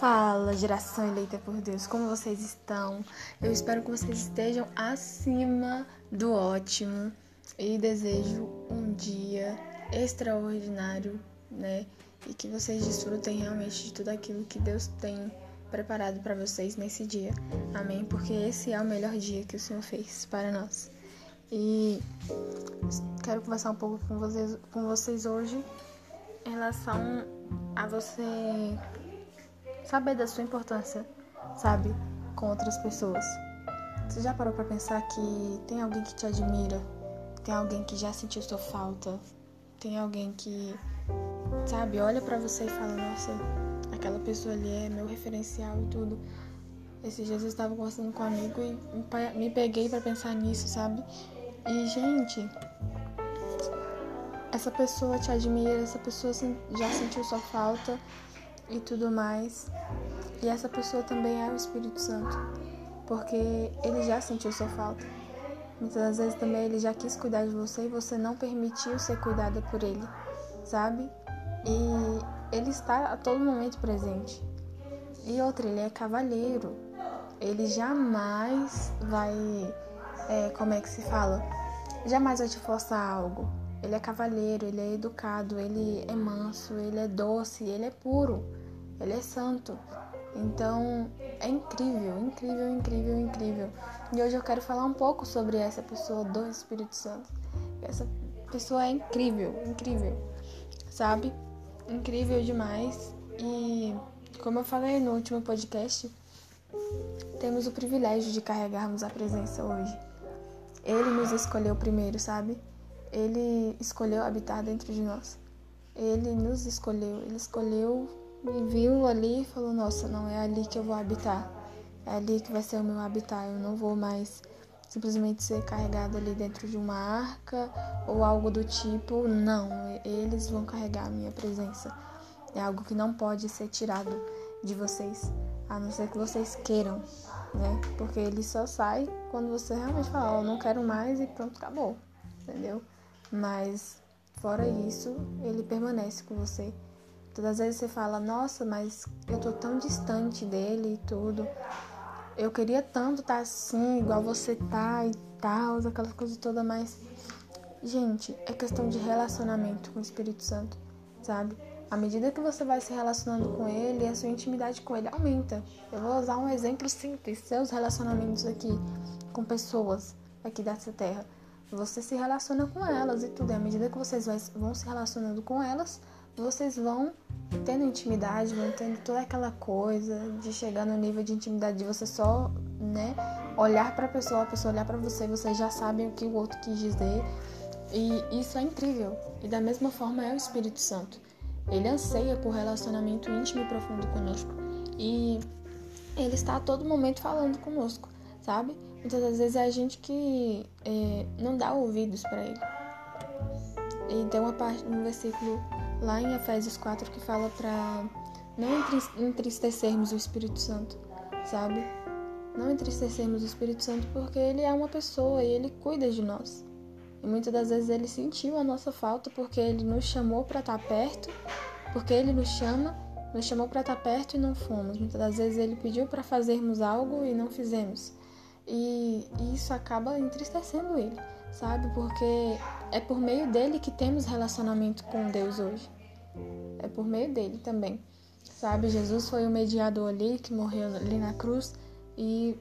Fala, geração eleita por Deus, como vocês estão? Eu espero que vocês estejam acima do ótimo e desejo um dia extraordinário, né? E que vocês desfrutem realmente de tudo aquilo que Deus tem preparado para vocês nesse dia. Amém? Porque esse é o melhor dia que o Senhor fez para nós. E quero conversar um pouco com vocês, com vocês hoje em relação a você saber da sua importância, sabe, com outras pessoas. Você já parou para pensar que tem alguém que te admira, tem alguém que já sentiu sua falta, tem alguém que, sabe, olha para você e fala: Nossa, aquela pessoa ali é meu referencial e tudo. Esses dias eu estava conversando com um amigo e me peguei para pensar nisso, sabe? E, gente, essa pessoa te admira, essa pessoa já sentiu sua falta e tudo mais. E essa pessoa também é o Espírito Santo, porque ele já sentiu sua falta. Muitas das vezes também ele já quis cuidar de você e você não permitiu ser cuidada por ele, sabe? E ele está a todo momento presente. E outra, ele é cavalheiro. Ele jamais vai. É, como é que se fala? Jamais vai te forçar algo. Ele é cavalheiro, ele é educado, ele é manso, ele é doce, ele é puro, ele é santo. Então é incrível, incrível, incrível, incrível. E hoje eu quero falar um pouco sobre essa pessoa do Espírito Santo. Essa pessoa é incrível, incrível, sabe? Incrível demais. E como eu falei no último podcast, temos o privilégio de carregarmos a presença hoje. Ele nos escolheu primeiro, sabe? Ele escolheu habitar dentro de nós. Ele nos escolheu, ele escolheu e viu ali e falou: Nossa, não é ali que eu vou habitar, é ali que vai ser o meu habitat. Eu não vou mais simplesmente ser carregado ali dentro de uma arca ou algo do tipo. Não, eles vão carregar a minha presença. É algo que não pode ser tirado de vocês, a não ser que vocês queiram, né? Porque ele só sai quando você realmente fala: oh, não quero mais e pronto, acabou, entendeu? Mas fora isso, ele permanece com você. Todas as vezes você fala, nossa, mas eu tô tão distante dele e tudo. Eu queria tanto estar tá assim, igual você tá e tal, aquelas coisas todas, mas. Gente, é questão de relacionamento com o Espírito Santo, sabe? À medida que você vai se relacionando com ele, a sua intimidade com ele aumenta. Eu vou usar um exemplo simples: seus relacionamentos aqui com pessoas aqui dessa terra você se relaciona com elas e tudo. E à medida que vocês vão se relacionando com elas, vocês vão tendo intimidade, vão tendo toda aquela coisa de chegar no nível de intimidade de você só, né, olhar para a pessoa, a pessoa olhar para você, vocês já sabem o que o outro quis dizer. E isso é incrível. E da mesma forma é o Espírito Santo. Ele anseia por relacionamento íntimo e profundo conosco. E ele está a todo momento falando conosco, sabe? Muitas das vezes é a gente que é, não dá ouvidos para ele. E tem uma parte no versículo lá em Efésios 4 que fala para não entristecermos o Espírito Santo, sabe? Não entristecermos o Espírito Santo porque ele é uma pessoa e ele cuida de nós. E muitas das vezes ele sentiu a nossa falta porque ele nos chamou para estar tá perto, porque ele nos chama, nos chamou para estar tá perto e não fomos. Muitas das vezes ele pediu para fazermos algo e não fizemos. E isso acaba entristecendo ele, sabe? Porque é por meio dele que temos relacionamento com Deus hoje. É por meio dele também, sabe? Jesus foi o mediador ali que morreu ali na cruz e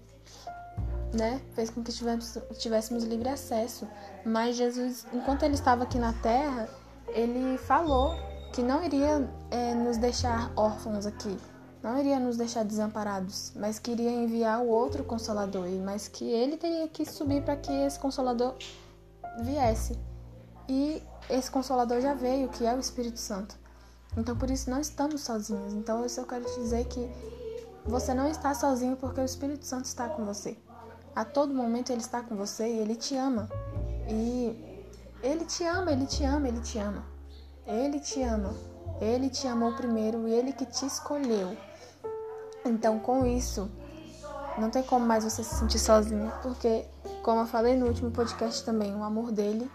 né, fez com que tivéssemos, tivéssemos livre acesso. Mas Jesus, enquanto ele estava aqui na terra, ele falou que não iria é, nos deixar órfãos aqui, não iria nos deixar desamparados, mas queria enviar o outro consolador, mas que ele teria que subir para que esse consolador viesse. E esse consolador já veio, que é o Espírito Santo. Então por isso não estamos sozinhos. Então isso eu quero te dizer que você não está sozinho porque o Espírito Santo está com você. A todo momento ele está com você e ele te ama. E ele te ama, ele te ama, ele te ama. Ele te ama. Ele te amou primeiro e ele que te escolheu. Então, com isso, não tem como mais você se sentir sozinho, porque, como eu falei no último podcast também, o amor dele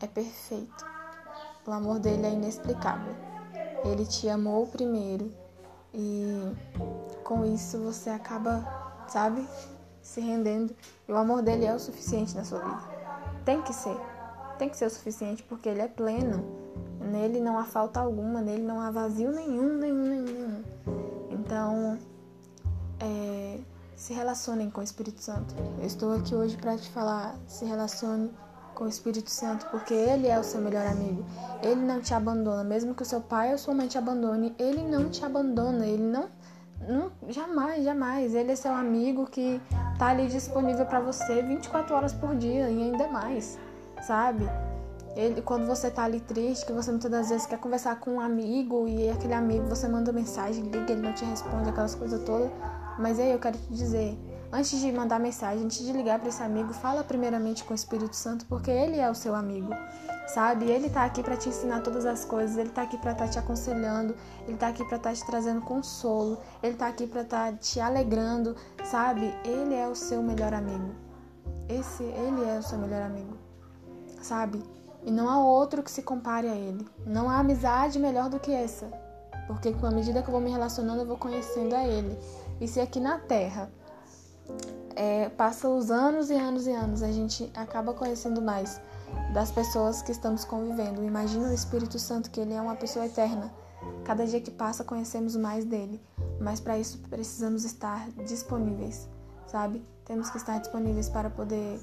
é perfeito. O amor dele é inexplicável. Ele te amou primeiro E com isso você acaba, sabe, se rendendo. E o amor dele é o suficiente na sua vida. Tem que ser. Tem que ser o suficiente porque ele é pleno. Nele não há falta alguma, nele não há vazio nenhum, nenhum, nenhum. Então, é, se relacionem com o Espírito Santo. Eu estou aqui hoje para te falar, se relacione com o Espírito Santo, porque ele é o seu melhor amigo. Ele não te abandona, mesmo que o seu pai ou sua mãe te abandone, ele não te abandona, ele não não, jamais, jamais. Ele é seu amigo que tá ali disponível para você 24 horas por dia e ainda mais, sabe? Ele, quando você tá ali triste, que você muitas das vezes quer conversar com um amigo e aquele amigo você manda mensagem, liga, ele não te responde, aquelas coisas todas. Mas aí eu quero te dizer, Antes de mandar mensagem, antes de ligar para esse amigo, fala primeiramente com o Espírito Santo, porque ele é o seu amigo, sabe? Ele tá aqui para te ensinar todas as coisas, ele tá aqui para estar tá te aconselhando, ele tá aqui para estar tá te trazendo consolo, ele tá aqui para estar tá te alegrando, sabe? Ele é o seu melhor amigo. Esse, ele é o seu melhor amigo, sabe? E não há outro que se compare a ele. Não há amizade melhor do que essa. Porque com a medida que eu vou me relacionando, eu vou conhecendo a ele. E se aqui na Terra é, passa os anos e anos e anos, a gente acaba conhecendo mais das pessoas que estamos convivendo. Imagina o Espírito Santo, que ele é uma pessoa eterna. Cada dia que passa, conhecemos mais dele. Mas para isso precisamos estar disponíveis, sabe? Temos que estar disponíveis para poder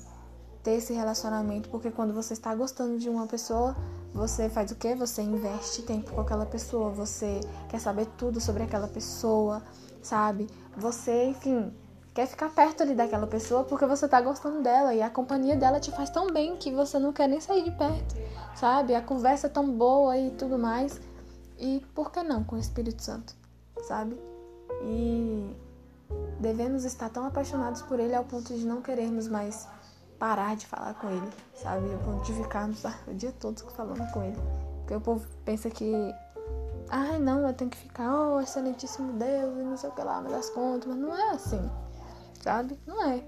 ter esse relacionamento, porque quando você está gostando de uma pessoa, você faz o quê? Você investe tempo com aquela pessoa, você quer saber tudo sobre aquela pessoa, sabe? Você, enfim, quer ficar perto ali daquela pessoa porque você tá gostando dela e a companhia dela te faz tão bem que você não quer nem sair de perto, sabe? A conversa é tão boa e tudo mais. E por que não com o Espírito Santo, sabe? E devemos estar tão apaixonados por ele ao ponto de não querermos mais parar de falar com ele, sabe? Ao ponto de ficarmos o dia todo falando com ele. Porque o povo pensa que ai não, eu tenho que ficar, oh, excelentíssimo Deus, e não sei o que lá, me das contas, mas não é assim sabe? Não é.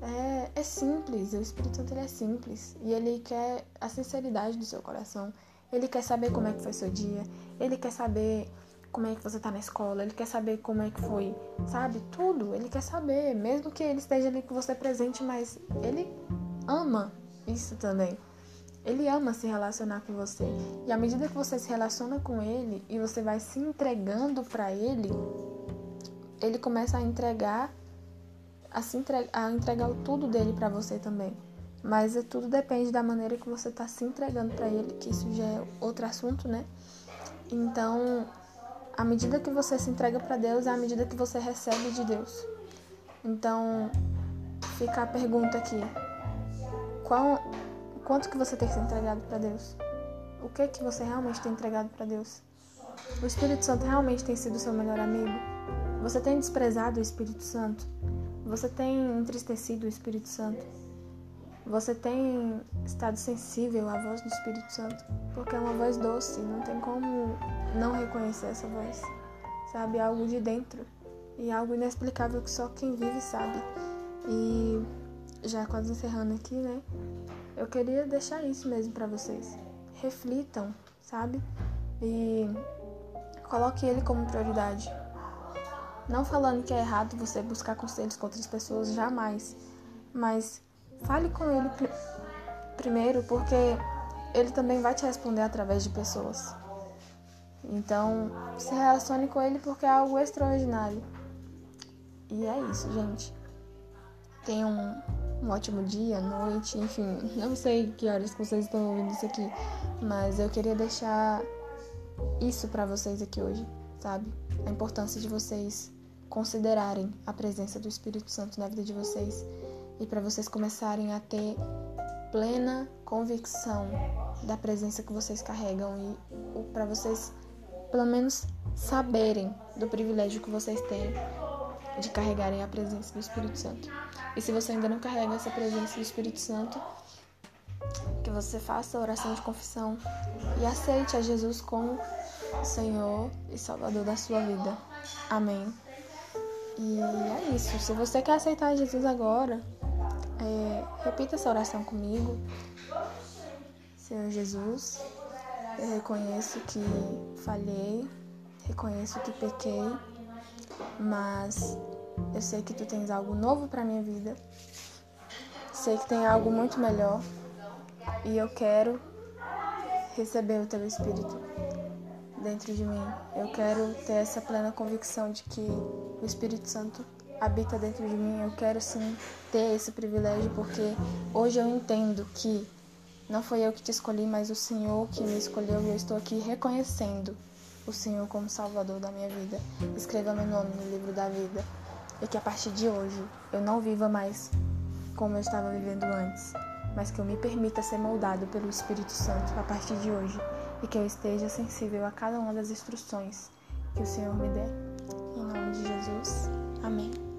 É, é simples, o Espírito Santo ele é simples e ele quer a sinceridade do seu coração. Ele quer saber como é que foi seu dia, ele quer saber como é que você tá na escola, ele quer saber como é que foi, sabe? Tudo, ele quer saber, mesmo que ele esteja ali com você presente, mas ele ama isso também. Ele ama se relacionar com você. E à medida que você se relaciona com ele e você vai se entregando para ele, ele começa a entregar a, se entregar, a entregar o tudo dele para você também. Mas é, tudo depende da maneira que você está se entregando para ele, que isso já é outro assunto, né? Então, à medida que você se entrega para Deus, é à medida que você recebe de Deus. Então, fica a pergunta aqui: qual, quanto que você tem se entregado para Deus? O que que você realmente tem entregado para Deus? O Espírito Santo realmente tem sido seu melhor amigo? Você tem desprezado o Espírito Santo? Você tem entristecido o Espírito Santo? Você tem estado sensível à voz do Espírito Santo? Porque é uma voz doce, não tem como não reconhecer essa voz. Sabe? É algo de dentro e algo inexplicável que só quem vive sabe. E já quase encerrando aqui, né? Eu queria deixar isso mesmo para vocês. Reflitam, sabe? E coloque ele como prioridade. Não falando que é errado você buscar conselhos com outras pessoas, jamais. Mas fale com ele pr primeiro, porque ele também vai te responder através de pessoas. Então, se relacione com ele porque é algo extraordinário. E é isso, gente. Tenham um, um ótimo dia, noite, enfim. Não sei que horas que vocês estão ouvindo isso aqui, mas eu queria deixar isso para vocês aqui hoje, sabe? A importância de vocês considerarem a presença do Espírito Santo na vida de vocês e para vocês começarem a ter plena convicção da presença que vocês carregam e para vocês pelo menos saberem do privilégio que vocês têm de carregarem a presença do Espírito Santo. E se você ainda não carrega essa presença do Espírito Santo, que você faça a oração de confissão e aceite a Jesus como Senhor e Salvador da sua vida. Amém. E é isso. Se você quer aceitar Jesus agora, é, repita essa oração comigo. Senhor Jesus, eu reconheço que falhei, reconheço que pequei, mas eu sei que tu tens algo novo para minha vida. Sei que tem algo muito melhor e eu quero receber o teu espírito dentro de mim. Eu quero ter essa plena convicção de que o Espírito Santo habita dentro de mim. Eu quero sim ter esse privilégio porque hoje eu entendo que não foi eu que te escolhi, mas o Senhor que me escolheu e eu estou aqui reconhecendo o Senhor como Salvador da minha vida. Escreva meu nome no livro da vida e que a partir de hoje eu não viva mais como eu estava vivendo antes, mas que eu me permita ser moldado pelo Espírito Santo a partir de hoje e que eu esteja sensível a cada uma das instruções que o Senhor me der. Em nome de Jesus. Amém.